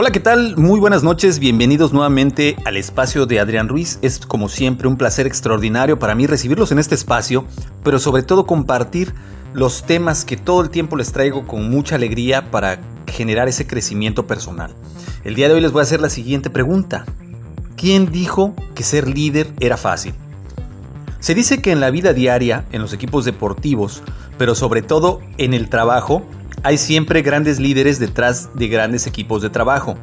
Hola, ¿qué tal? Muy buenas noches, bienvenidos nuevamente al espacio de Adrián Ruiz. Es como siempre un placer extraordinario para mí recibirlos en este espacio, pero sobre todo compartir los temas que todo el tiempo les traigo con mucha alegría para generar ese crecimiento personal. El día de hoy les voy a hacer la siguiente pregunta. ¿Quién dijo que ser líder era fácil? Se dice que en la vida diaria, en los equipos deportivos, pero sobre todo en el trabajo, hay siempre grandes líderes detrás de grandes equipos de trabajo.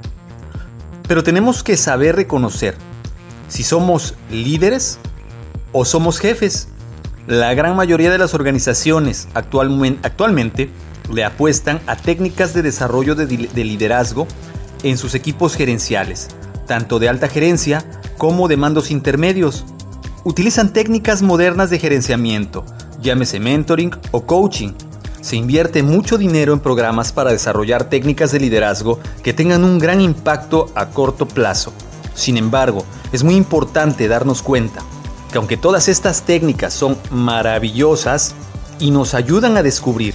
Pero tenemos que saber reconocer si somos líderes o somos jefes. La gran mayoría de las organizaciones actualmente le apuestan a técnicas de desarrollo de, liderazgo en sus equipos gerenciales, tanto de alta gerencia como de mandos intermedios. Utilizan técnicas modernas de gerenciamiento, llámese mentoring o coaching, se invierte mucho dinero en programas para desarrollar técnicas de liderazgo que tengan un gran impacto a corto plazo. Sin embargo, es muy importante darnos cuenta que aunque todas estas técnicas son maravillosas y nos ayudan a descubrir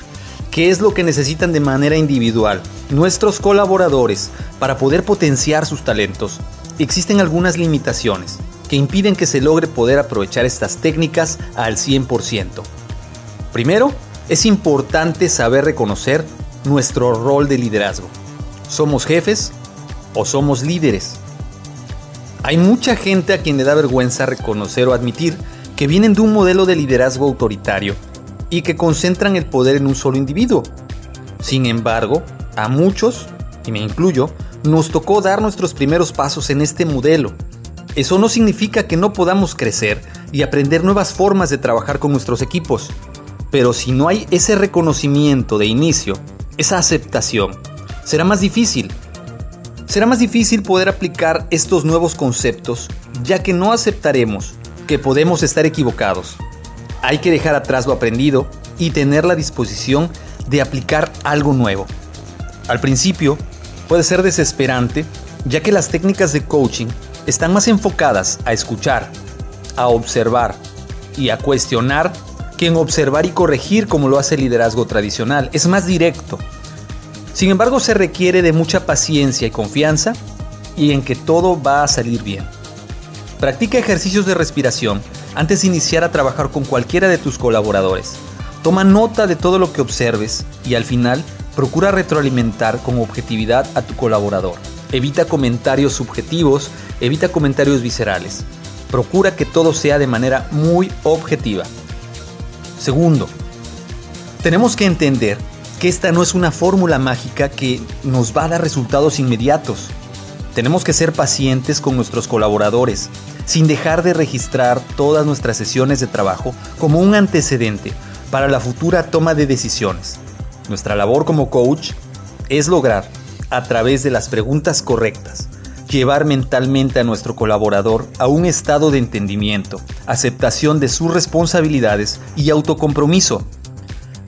qué es lo que necesitan de manera individual nuestros colaboradores para poder potenciar sus talentos, existen algunas limitaciones que impiden que se logre poder aprovechar estas técnicas al 100%. Primero, es importante saber reconocer nuestro rol de liderazgo. ¿Somos jefes o somos líderes? Hay mucha gente a quien le da vergüenza reconocer o admitir que vienen de un modelo de liderazgo autoritario y que concentran el poder en un solo individuo. Sin embargo, a muchos, y me incluyo, nos tocó dar nuestros primeros pasos en este modelo. Eso no significa que no podamos crecer y aprender nuevas formas de trabajar con nuestros equipos. Pero si no hay ese reconocimiento de inicio, esa aceptación, será más difícil. Será más difícil poder aplicar estos nuevos conceptos, ya que no aceptaremos que podemos estar equivocados. Hay que dejar atrás lo aprendido y tener la disposición de aplicar algo nuevo. Al principio, puede ser desesperante, ya que las técnicas de coaching están más enfocadas a escuchar, a observar y a cuestionar que en observar y corregir como lo hace el liderazgo tradicional. Es más directo. Sin embargo, se requiere de mucha paciencia y confianza y en que todo va a salir bien. Practica ejercicios de respiración antes de iniciar a trabajar con cualquiera de tus colaboradores. Toma nota de todo lo que observes y al final procura retroalimentar con objetividad a tu colaborador. Evita comentarios subjetivos, evita comentarios viscerales. Procura que todo sea de manera muy objetiva. Segundo, tenemos que entender que esta no es una fórmula mágica que nos va a dar resultados inmediatos. Tenemos que ser pacientes con nuestros colaboradores, sin dejar de registrar todas nuestras sesiones de trabajo como un antecedente para la futura toma de decisiones. Nuestra labor como coach es lograr, a través de las preguntas correctas, llevar mentalmente a nuestro colaborador a un estado de entendimiento, aceptación de sus responsabilidades y autocompromiso.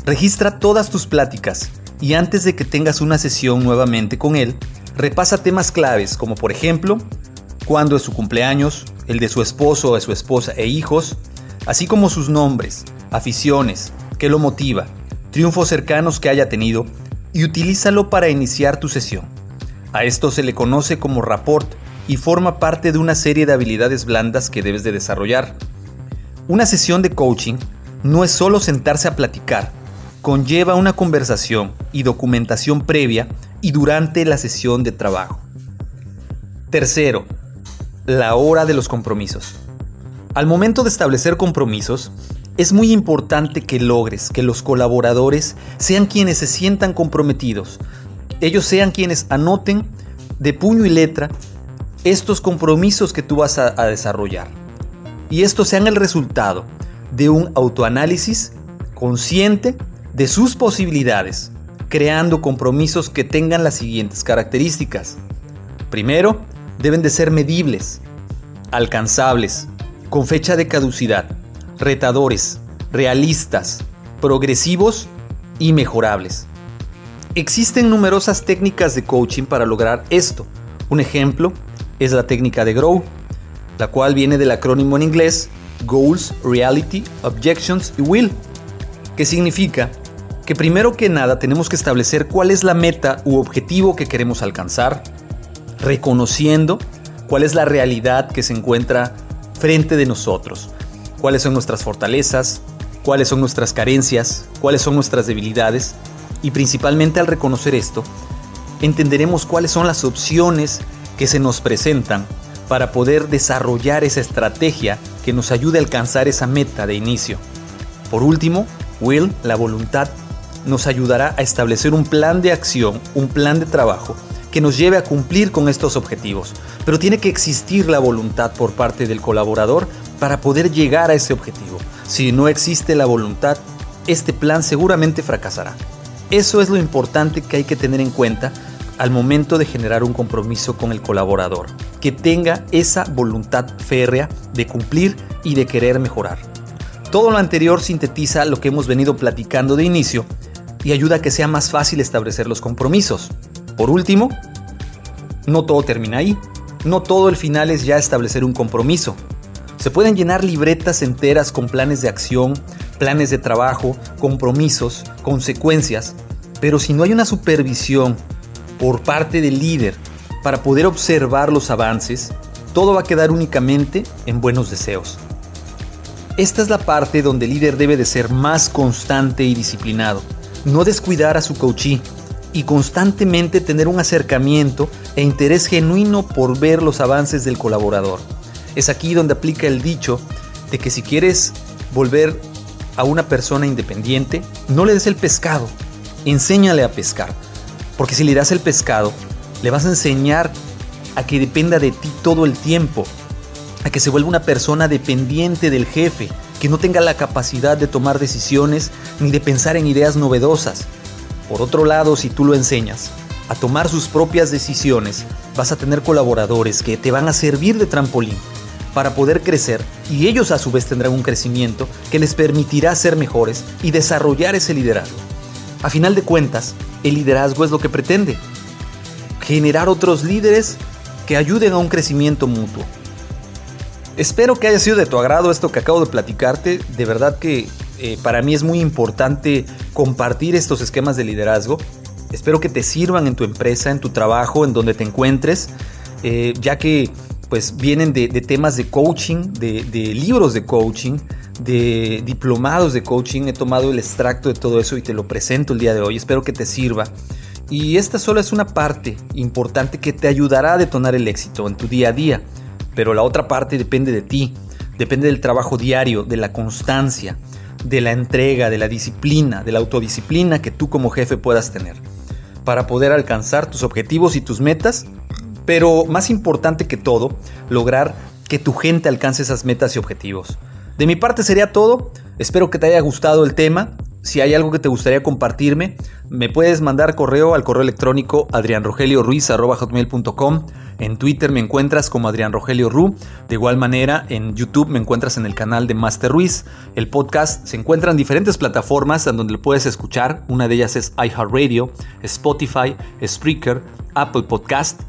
Registra todas tus pláticas y antes de que tengas una sesión nuevamente con él, repasa temas claves como por ejemplo, cuándo es su cumpleaños, el de su esposo o de su esposa e hijos, así como sus nombres, aficiones, qué lo motiva, triunfos cercanos que haya tenido y utilízalo para iniciar tu sesión. A esto se le conoce como rapport y forma parte de una serie de habilidades blandas que debes de desarrollar. Una sesión de coaching no es solo sentarse a platicar, conlleva una conversación y documentación previa y durante la sesión de trabajo. Tercero, la hora de los compromisos. Al momento de establecer compromisos, es muy importante que logres que los colaboradores sean quienes se sientan comprometidos, ellos sean quienes anoten de puño y letra estos compromisos que tú vas a, desarrollar. Y estos sean el resultado de un autoanálisis consciente de sus posibilidades, creando compromisos que tengan las siguientes características. Primero, deben de ser medibles, alcanzables, con fecha de caducidad, retadores, realistas, progresivos y mejorables. Existen numerosas técnicas de coaching para lograr esto. Un ejemplo es la técnica de Grow, la cual viene del acrónimo en inglés Goals, Reality, Objections y Will, que significa que primero que nada tenemos que establecer cuál es la meta u objetivo que queremos alcanzar, reconociendo cuál es la realidad que se encuentra frente de nosotros, cuáles son nuestras fortalezas, cuáles son nuestras carencias, cuáles son nuestras debilidades y principalmente al reconocer esto, entenderemos cuáles son las opciones que se nos presentan para poder desarrollar esa estrategia que nos ayude a alcanzar esa meta de inicio. Por último, Will, la voluntad, nos ayudará a establecer un plan de acción, un plan de trabajo que nos lleve a cumplir con estos objetivos. Pero tiene que existir la voluntad por parte del colaborador para poder llegar a ese objetivo. Si no existe la voluntad, este plan seguramente fracasará. Eso es lo importante que hay que tener en cuenta al momento de generar un compromiso con el colaborador, que tenga esa voluntad férrea de cumplir y de querer mejorar. Todo lo anterior sintetiza lo que hemos venido platicando de inicio y ayuda a que sea más fácil establecer los compromisos. Por último, no todo termina ahí. No todo el final es ya establecer un compromiso. Se pueden llenar libretas enteras con planes de acción, planes de trabajo, compromisos, consecuencias, pero si no hay una supervisión por parte del líder para poder observar los avances, todo va a quedar únicamente en buenos deseos. Esta es la parte donde el líder debe de ser más constante y disciplinado, no descuidar a su coachee y constantemente tener un acercamiento e interés genuino por ver los avances del colaborador. Es aquí donde aplica el dicho de que si quieres volver a una persona independiente, no le des el pescado, enséñale a pescar. Porque si le das el pescado, le vas a enseñar a que dependa de ti todo el tiempo, a que se vuelva una persona dependiente del jefe, que no tenga la capacidad de tomar decisiones ni de pensar en ideas novedosas. Por otro lado, si tú lo enseñas a tomar sus propias decisiones, vas a tener colaboradores que te van a servir de trampolín para poder crecer y ellos a su vez tendrán un crecimiento que les permitirá ser mejores y desarrollar ese liderazgo. A final de cuentas, el liderazgo es lo que pretende, generar otros líderes que ayuden a un crecimiento mutuo. Espero que haya sido de tu agrado esto que acabo de platicarte, de verdad que eh, para mí es muy importante compartir estos esquemas de liderazgo. Espero que te sirvan en tu empresa, en tu trabajo, en donde te encuentres, eh, ya que pues vienen de, temas de coaching, de, libros de coaching, de diplomados de coaching. He tomado el extracto de todo eso y te lo presento el día de hoy. Espero que te sirva. Y esta solo es una parte importante que te ayudará a detonar el éxito en tu día a día. Pero la otra parte depende de ti, depende del trabajo diario, de la constancia, de la entrega, de la disciplina, de la autodisciplina que tú como jefe puedas tener para poder alcanzar tus objetivos y tus metas pero más importante que todo, lograr que tu gente alcance esas metas y objetivos. De mi parte sería todo. Espero que te haya gustado el tema. Si hay algo que te gustaría compartirme, me puedes mandar correo al correo electrónico adrianrogelioruiz.com. En Twitter me encuentras como Adrián Rogelio Ru. De igual manera, en YouTube me encuentras en el canal de Master Ruiz. El podcast se encuentra en diferentes plataformas en donde lo puedes escuchar. Una de ellas es iHeartRadio, Spotify, Spreaker, Apple Podcast.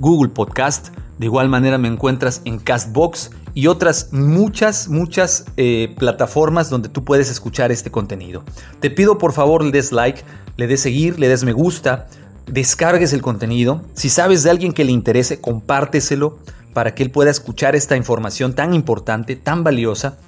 Google Podcast. De igual manera me encuentras en Castbox y otras muchas, muchas eh, plataformas donde tú puedes escuchar este contenido. Te pido por favor le des like, le des seguir, le des me gusta, descargues el contenido. Si sabes de alguien que le interese, compárteselo para que él pueda escuchar esta información tan importante, tan valiosa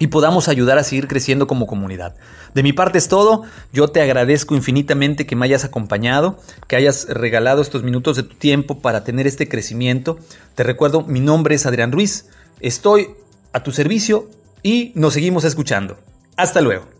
y podamos ayudar a seguir creciendo como comunidad. De mi parte es todo, yo te agradezco infinitamente que me hayas acompañado, que hayas regalado estos minutos de tu tiempo para tener este crecimiento. Te recuerdo, mi nombre es Adrián Ruiz, estoy a tu servicio y nos seguimos escuchando. Hasta luego.